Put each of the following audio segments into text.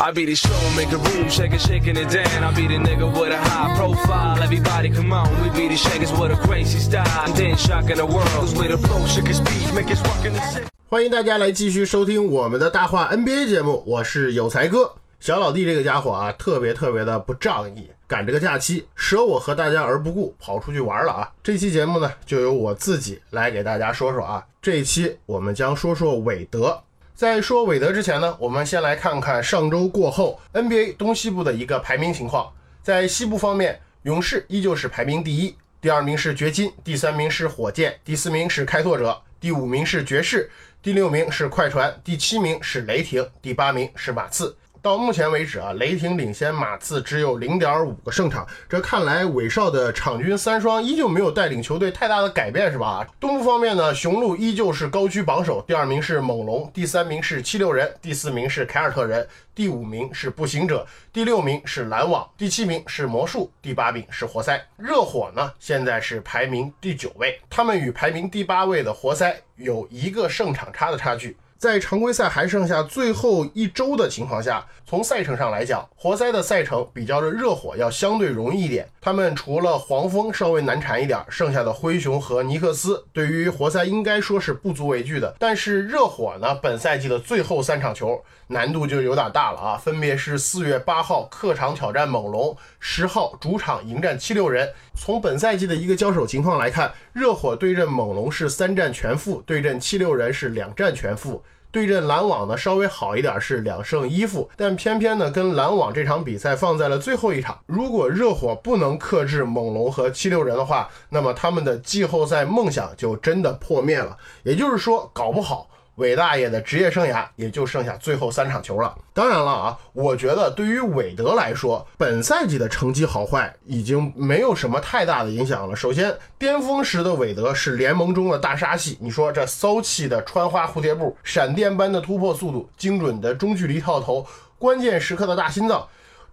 I be the show, make a room, shake it, shaking it down. I be the nigga with a high profile. Everybody come on, we be the shakers with a crazy style. And then shocking the world, cause we the flow, shake it, speed, make it rock in the city. 欢迎大家来继续收听我们的大话 NBA 节目，我是有才哥。小老弟这个家伙啊，特别特别的不仗义，赶着个假期舍我和大家而不顾，跑出去玩了啊！这期节目呢，就由我自己来给大家说说啊。这一期我们将说说韦德。在说韦德之前呢，我们先来看看上周过后 NBA 东西部的一个排名情况。在西部方面，勇士依旧是排名第一，第二名是掘金，第三名是火箭，第四名是开拓者，第五名是爵士，第六名是快船，第七名是雷霆，第八名是马刺。到目前为止啊，雷霆领先马刺只有零点五个胜场，这看来韦少的场均三双依旧没有带领球队太大的改变，是吧？东部方面呢，雄鹿依旧是高居榜首，第二名是猛龙，第三名是七六人，第四名是凯尔特人，第五名是步行者，第六名是篮网，第七名是魔术，第八名是活塞。热火呢，现在是排名第九位，他们与排名第八位的活塞有一个胜场差的差距。在常规赛还剩下最后一周的情况下，从赛程上来讲，活塞的赛程比较着热火要相对容易一点。他们除了黄蜂稍微难缠一点，剩下的灰熊和尼克斯对于活塞应该说是不足为惧的。但是热火呢，本赛季的最后三场球难度就有点大了啊，分别是四月八号客场挑战猛龙，十号主场迎战七六人。从本赛季的一个交手情况来看，热火对阵猛龙是三战全负，对阵七六人是两战全负。对阵篮网呢，稍微好一点是两胜一负，但偏偏呢跟篮网这场比赛放在了最后一场。如果热火不能克制猛龙和七六人的话，那么他们的季后赛梦想就真的破灭了。也就是说，搞不好。韦大爷的职业生涯也就剩下最后三场球了。当然了啊，我觉得对于韦德来说，本赛季的成绩好坏已经没有什么太大的影响了。首先，巅峰时的韦德是联盟中的大杀器，你说这骚气的穿花蝴蝶步、闪电般的突破速度、精准的中距离跳投、关键时刻的大心脏。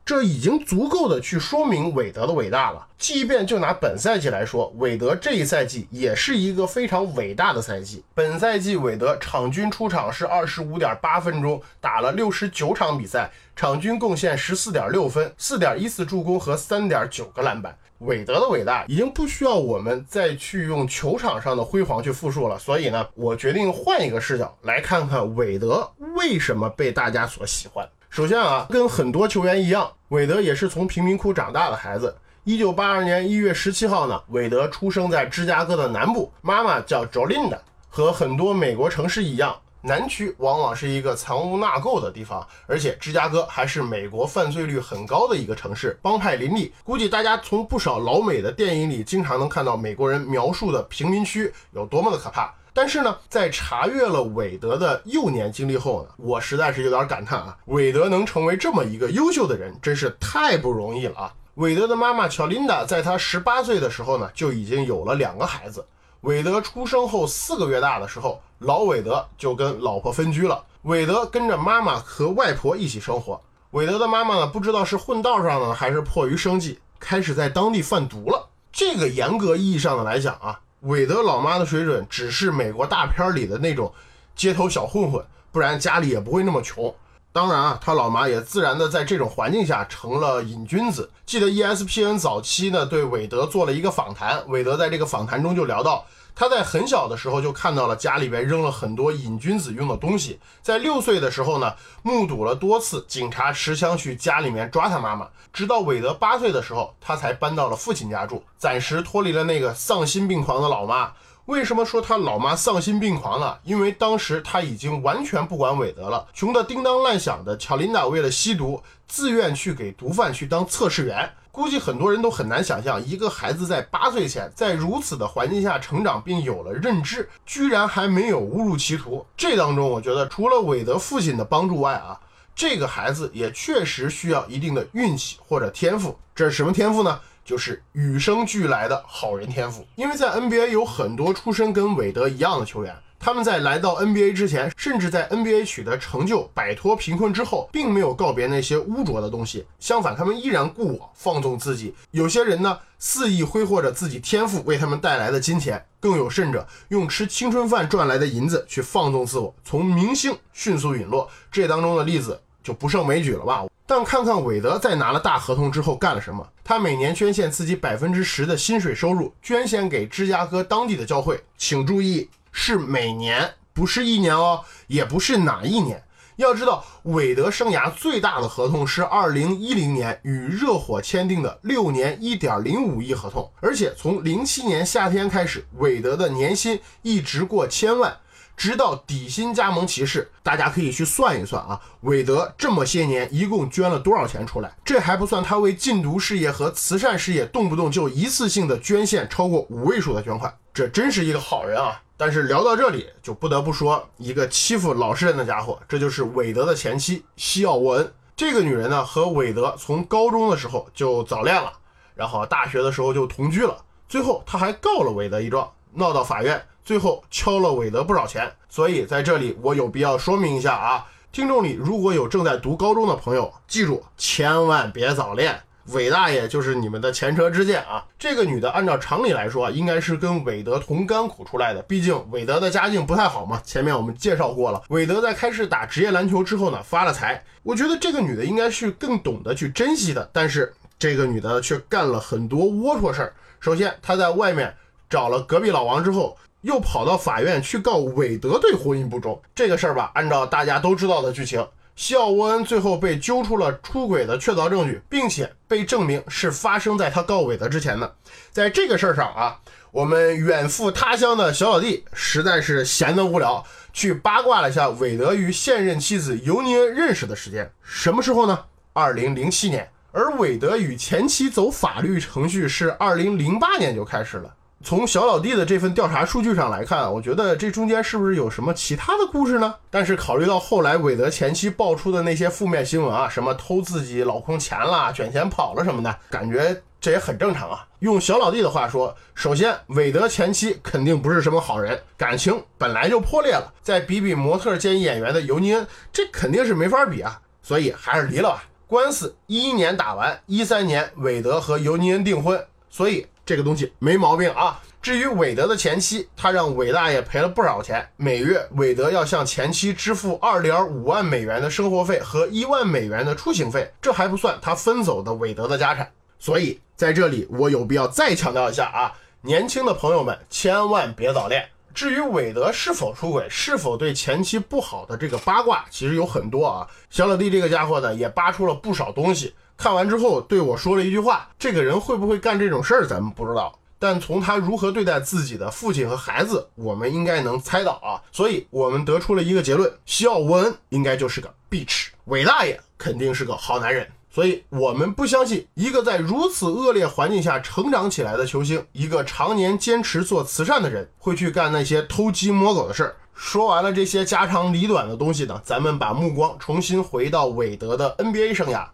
这已经足够的去说明韦德的伟大了。即便就拿本赛季来说，韦德这一赛季也是一个非常伟大的赛季。本赛季韦德场均出场是二十五点八分钟，打了六十九场比赛，场均贡献十四点六分、四点一次助攻和三点九个篮板。韦德的伟大已经不需要我们再去用球场上的辉煌去复述了。所以呢，我决定换一个视角来看看韦德为什么被大家所喜欢。首先啊，跟很多球员一样，韦德也是从贫民窟长大的孩子。一九八二年一月十七号呢，韦德出生在芝加哥的南部，妈妈叫 Jolinda。和很多美国城市一样，南区往往是一个藏污纳垢的地方，而且芝加哥还是美国犯罪率很高的一个城市，帮派林立。估计大家从不少老美的电影里，经常能看到美国人描述的贫民区有多么的可怕。但是呢，在查阅了韦德的幼年经历后呢，我实在是有点感叹啊，韦德能成为这么一个优秀的人，真是太不容易了啊！韦德的妈妈乔琳达在他十八岁的时候呢，就已经有了两个孩子。韦德出生后四个月大的时候，老韦德就跟老婆分居了，韦德跟着妈妈和外婆一起生活。韦德的妈妈呢，不知道是混道上呢，还是迫于生计，开始在当地贩毒了。这个严格意义上的来讲啊。韦德老妈的水准只是美国大片里的那种街头小混混，不然家里也不会那么穷。当然啊，他老妈也自然的在这种环境下成了瘾君子。记得 ESPN 早期呢对韦德做了一个访谈，韦德在这个访谈中就聊到，他在很小的时候就看到了家里边扔了很多瘾君子用的东西，在六岁的时候呢，目睹了多次警察持枪去家里面抓他妈妈，直到韦德八岁的时候，他才搬到了父亲家住，暂时脱离了那个丧心病狂的老妈。为什么说他老妈丧心病狂呢？因为当时他已经完全不管韦德了，穷得叮当乱响的乔琳达为了吸毒，自愿去给毒贩去当测试员。估计很多人都很难想象，一个孩子在八岁前在如此的环境下成长并有了认知，居然还没有误入歧途。这当中，我觉得除了韦德父亲的帮助外啊。这个孩子也确实需要一定的运气或者天赋。这是什么天赋呢？就是与生俱来的好人天赋。因为在 NBA 有很多出身跟韦德一样的球员。他们在来到 NBA 之前，甚至在 NBA 取得成就、摆脱贫困之后，并没有告别那些污浊的东西。相反，他们依然故我，放纵自己。有些人呢，肆意挥霍着自己天赋为他们带来的金钱；更有甚者，用吃青春饭赚来的银子去放纵自我，从明星迅速陨落。这当中的例子就不胜枚举了吧？但看看韦德在拿了大合同之后干了什么？他每年捐献自己百分之十的薪水收入，捐献给芝加哥当地的教会。请注意。是每年，不是一年哦，也不是哪一年。要知道，韦德生涯最大的合同是二零一零年与热火签订的六年一点零五亿合同，而且从零七年夏天开始，韦德的年薪一直过千万，直到底薪加盟骑士。大家可以去算一算啊，韦德这么些年一共捐了多少钱出来？这还不算他为禁毒事业和慈善事业动不动就一次性的捐献超过五位数的捐款，这真是一个好人啊！但是聊到这里，就不得不说一个欺负老实人的家伙，这就是韦德的前妻西奥沃恩。这个女人呢，和韦德从高中的时候就早恋了，然后大学的时候就同居了，最后她还告了韦德一状，闹到法院，最后敲了韦德不少钱。所以在这里，我有必要说明一下啊，听众里如果有正在读高中的朋友，记住千万别早恋。韦大爷就是你们的前车之鉴啊！这个女的按照常理来说，应该是跟韦德同甘苦出来的，毕竟韦德的家境不太好嘛。前面我们介绍过了，韦德在开始打职业篮球之后呢，发了财。我觉得这个女的应该是更懂得去珍惜的，但是这个女的却干了很多龌龊事儿。首先，她在外面找了隔壁老王之后，又跑到法院去告韦德对婚姻不忠。这个事儿吧，按照大家都知道的剧情。西奥沃恩最后被揪出了出轨的确凿证据，并且被证明是发生在他告韦德之前的。在这个事儿上啊，我们远赴他乡的小老弟实在是闲得无聊，去八卦了一下韦德与现任妻子尤尼恩认识的时间，什么时候呢？二零零七年。而韦德与前妻走法律程序是二零零八年就开始了。从小老弟的这份调查数据上来看，我觉得这中间是不是有什么其他的故事呢？但是考虑到后来韦德前妻爆出的那些负面新闻啊，什么偷自己老公钱啦、卷钱跑了什么的，感觉这也很正常啊。用小老弟的话说，首先韦德前妻肯定不是什么好人，感情本来就破裂了，再比比模特兼演员的尤尼恩，这肯定是没法比啊，所以还是离了吧。官司一一年打完，一三年韦德和尤尼恩订婚，所以。这个东西没毛病啊。至于韦德的前妻，他让韦大爷赔了不少钱，每月韦德要向前妻支付二点五万美元的生活费和一万美元的出行费，这还不算他分走的韦德的家产。所以在这里，我有必要再强调一下啊，年轻的朋友们千万别早恋。至于韦德是否出轨，是否对前妻不好的这个八卦，其实有很多啊。小老弟这个家伙呢，也扒出了不少东西。看完之后对我说了一句话：“这个人会不会干这种事儿，咱们不知道。但从他如何对待自己的父亲和孩子，我们应该能猜到啊。所以，我们得出了一个结论：西奥沃恩应该就是个 bitch，韦大爷肯定是个好男人。所以，我们不相信一个在如此恶劣环境下成长起来的球星，一个常年坚持做慈善的人，会去干那些偷鸡摸狗的事儿。说完了这些家长里短的东西呢，咱们把目光重新回到韦德的 NBA 生涯。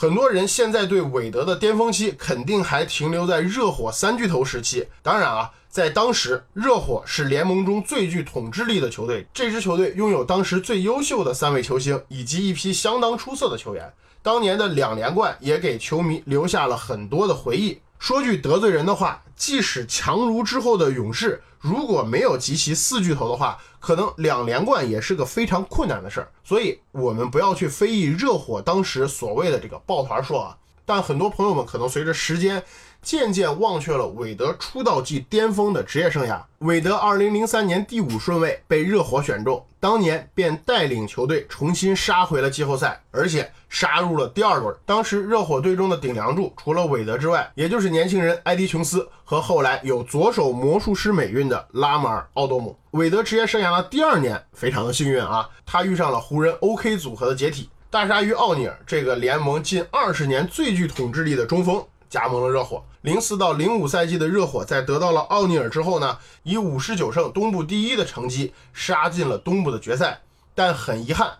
很多人现在对韦德的巅峰期肯定还停留在热火三巨头时期。当然啊，在当时，热火是联盟中最具统治力的球队。这支球队拥有当时最优秀的三位球星以及一批相当出色的球员。当年的两连冠也给球迷留下了很多的回忆。说句得罪人的话，即使强如之后的勇士，如果没有集齐四巨头的话，可能两连冠也是个非常困难的事儿。所以，我们不要去非议热火当时所谓的这个抱团说啊。但很多朋友们可能随着时间。渐渐忘却了韦德出道即巅峰的职业生涯。韦德2003年第五顺位被热火选中，当年便带领球队重新杀回了季后赛，而且杀入了第二轮。当时热火队中的顶梁柱除了韦德之外，也就是年轻人埃迪琼斯和后来有左手魔术师美誉的拉马尔奥多姆。韦德职业生涯的第二年非常的幸运啊，他遇上了湖人 OK 组合的解体，大鲨鱼奥尼尔这个联盟近二十年最具统治力的中锋。加盟了热火，零四到零五赛季的热火在得到了奥尼尔之后呢，以五十九胜东部第一的成绩杀进了东部的决赛。但很遗憾，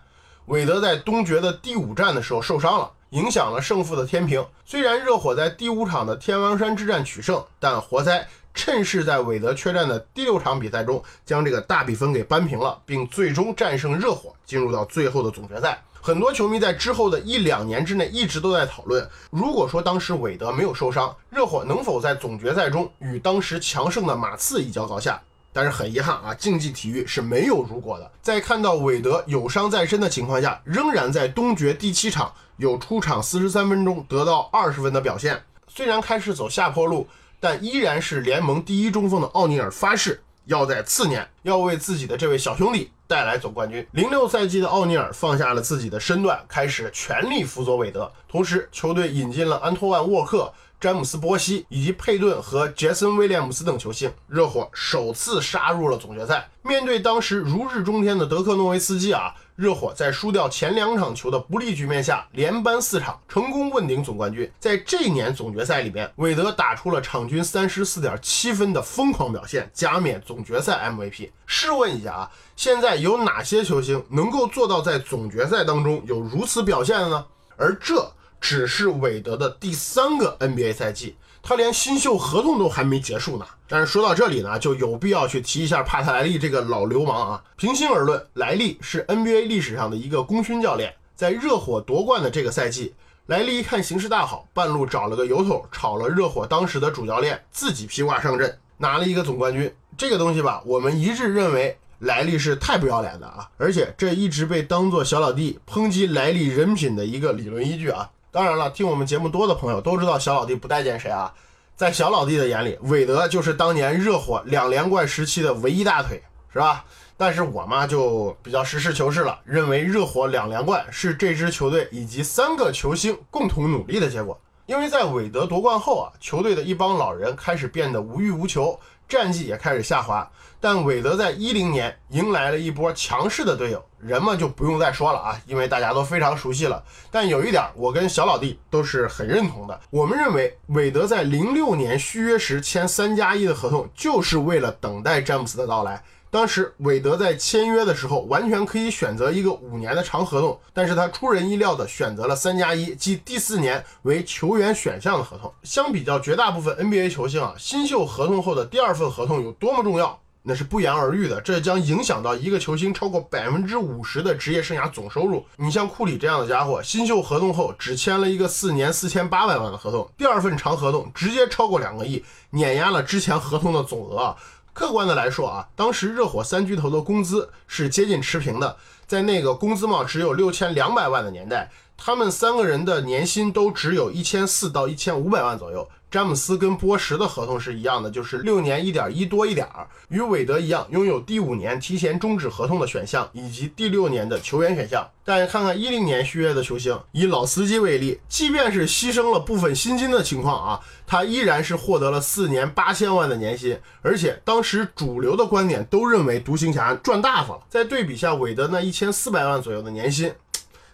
韦德在东决的第五战的时候受伤了，影响了胜负的天平。虽然热火在第五场的天王山之战取胜，但活塞趁势在韦德缺战的第六场比赛中将这个大比分给扳平了，并最终战胜热火，进入到最后的总决赛。很多球迷在之后的一两年之内一直都在讨论，如果说当时韦德没有受伤，热火能否在总决赛中与当时强盛的马刺一较高下？但是很遗憾啊，竞技体育是没有如果的。在看到韦德有伤在身的情况下，仍然在东决第七场有出场四十三分钟得到二十分的表现。虽然开始走下坡路，但依然是联盟第一中锋的奥尼尔发誓要在次年要为自己的这位小兄弟带来总冠军。零六赛季的奥尼尔放下了自己的身段，开始全力辅佐韦德。同时，球队引进了安托万沃克。詹姆斯·波西以及佩顿和杰森·威廉姆斯等球星，热火首次杀入了总决赛。面对当时如日中天的德克诺维斯基啊，热火在输掉前两场球的不利局面下，连扳四场，成功问鼎总冠军。在这年总决赛里面，韦德打出了场均三十四点七分的疯狂表现，加冕总决赛 MVP。试问一下啊，现在有哪些球星能够做到在总决赛当中有如此表现的呢？而这。只是韦德的第三个 NBA 赛季，他连新秀合同都还没结束呢。但是说到这里呢，就有必要去提一下帕特莱利这个老流氓啊。平心而论，莱利是 NBA 历史上的一个功勋教练。在热火夺冠的这个赛季，莱利一看形势大好，半路找了个由头，炒了热火当时的主教练，自己披挂上阵，拿了一个总冠军。这个东西吧，我们一致认为莱利是太不要脸的啊，而且这一直被当做小老弟抨击莱利人品的一个理论依据啊。当然了，听我们节目多的朋友都知道小老弟不待见谁啊。在小老弟的眼里，韦德就是当年热火两连冠时期的唯一大腿，是吧？但是我嘛就比较实事求是了，认为热火两连冠是这支球队以及三个球星共同努力的结果。因为在韦德夺冠后啊，球队的一帮老人开始变得无欲无求。战绩也开始下滑，但韦德在一零年迎来了一波强势的队友，人们就不用再说了啊，因为大家都非常熟悉了。但有一点，我跟小老弟都是很认同的，我们认为韦德在零六年续约时签三加一的合同，就是为了等待詹姆斯的到来。当时韦德在签约的时候，完全可以选择一个五年的长合同，但是他出人意料的选择了三加一，即第四年为球员选项的合同。相比较绝大部分 NBA 球星啊，新秀合同后的第二份合同有多么重要，那是不言而喻的。这将影响到一个球星超过百分之五十的职业生涯总收入。你像库里这样的家伙，新秀合同后只签了一个四年四千八百万的合同，第二份长合同直接超过两个亿，碾压了之前合同的总额啊。客观的来说啊，当时热火三巨头的工资是接近持平的，在那个工资帽只有六千两百万的年代，他们三个人的年薪都只有一千四到一千五百万左右。詹姆斯跟波什的合同是一样的，就是六年一点一多一点儿，与韦德一样拥有第五年提前终止合同的选项，以及第六年的球员选项。但看看一零年续约的球星，以老司机为例，即便是牺牲了部分薪金的情况啊，他依然是获得了四年八千万的年薪，而且当时主流的观点都认为独行侠赚大发了。再对比下韦德那一千四百万左右的年薪。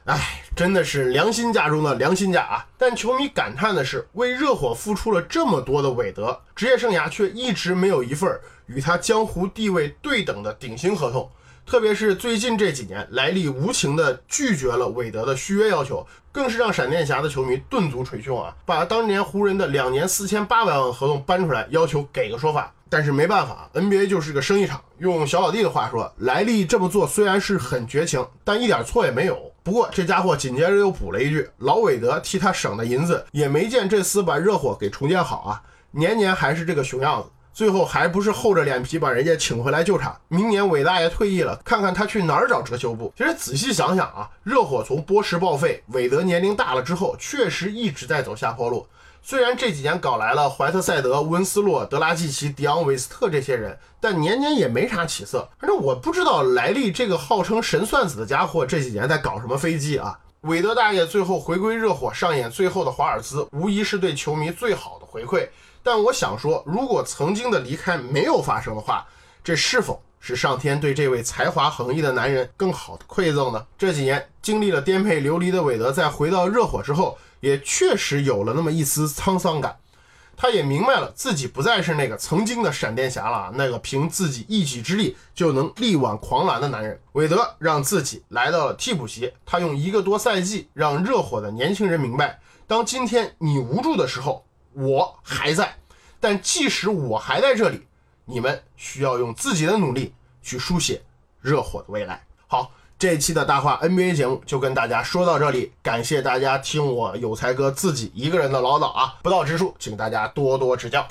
哎，真的是良心价中的良心价啊！但球迷感叹的是，为热火付出了这么多的韦德，职业生涯却一直没有一份与他江湖地位对等的顶薪合同。特别是最近这几年，莱利无情地拒绝了韦德的续约要求，更是让闪电侠的球迷顿足捶胸啊！把当年湖人的两年四千八百万合同搬出来，要求给个说法。但是没办法，NBA 就是个生意场。用小老弟的话说，莱利这么做虽然是很绝情，但一点错也没有。不过这家伙紧接着又补了一句：“老韦德替他省的银子，也没见这厮把热火给重建好啊，年年还是这个熊样子。最后还不是厚着脸皮把人家请回来救场。明年韦大爷退役了，看看他去哪儿找遮羞布。”其实仔细想想啊，热火从波什报废，韦德年龄大了之后，确实一直在走下坡路。虽然这几年搞来了怀特塞德、温斯洛、德拉季奇、迪昂韦斯特这些人，但年年也没啥起色。反正我不知道莱利这个号称神算子的家伙这几年在搞什么飞机啊。韦德大爷最后回归热火，上演最后的华尔兹，无疑是对球迷最好的回馈。但我想说，如果曾经的离开没有发生的话，这是否是上天对这位才华横溢的男人更好的馈赠呢？这几年经历了颠沛流离的韦德，在回到热火之后。也确实有了那么一丝沧桑感，他也明白了自己不再是那个曾经的闪电侠了，那个凭自己一己之力就能力挽狂澜的男人。韦德让自己来到了替补席，他用一个多赛季让热火的年轻人明白，当今天你无助的时候，我还在。但即使我还在这里，你们需要用自己的努力去书写热火的未来。好。这一期的大话 NBA 节目就跟大家说到这里，感谢大家听我有才哥自己一个人的唠叨啊，不到之处，请大家多多指教。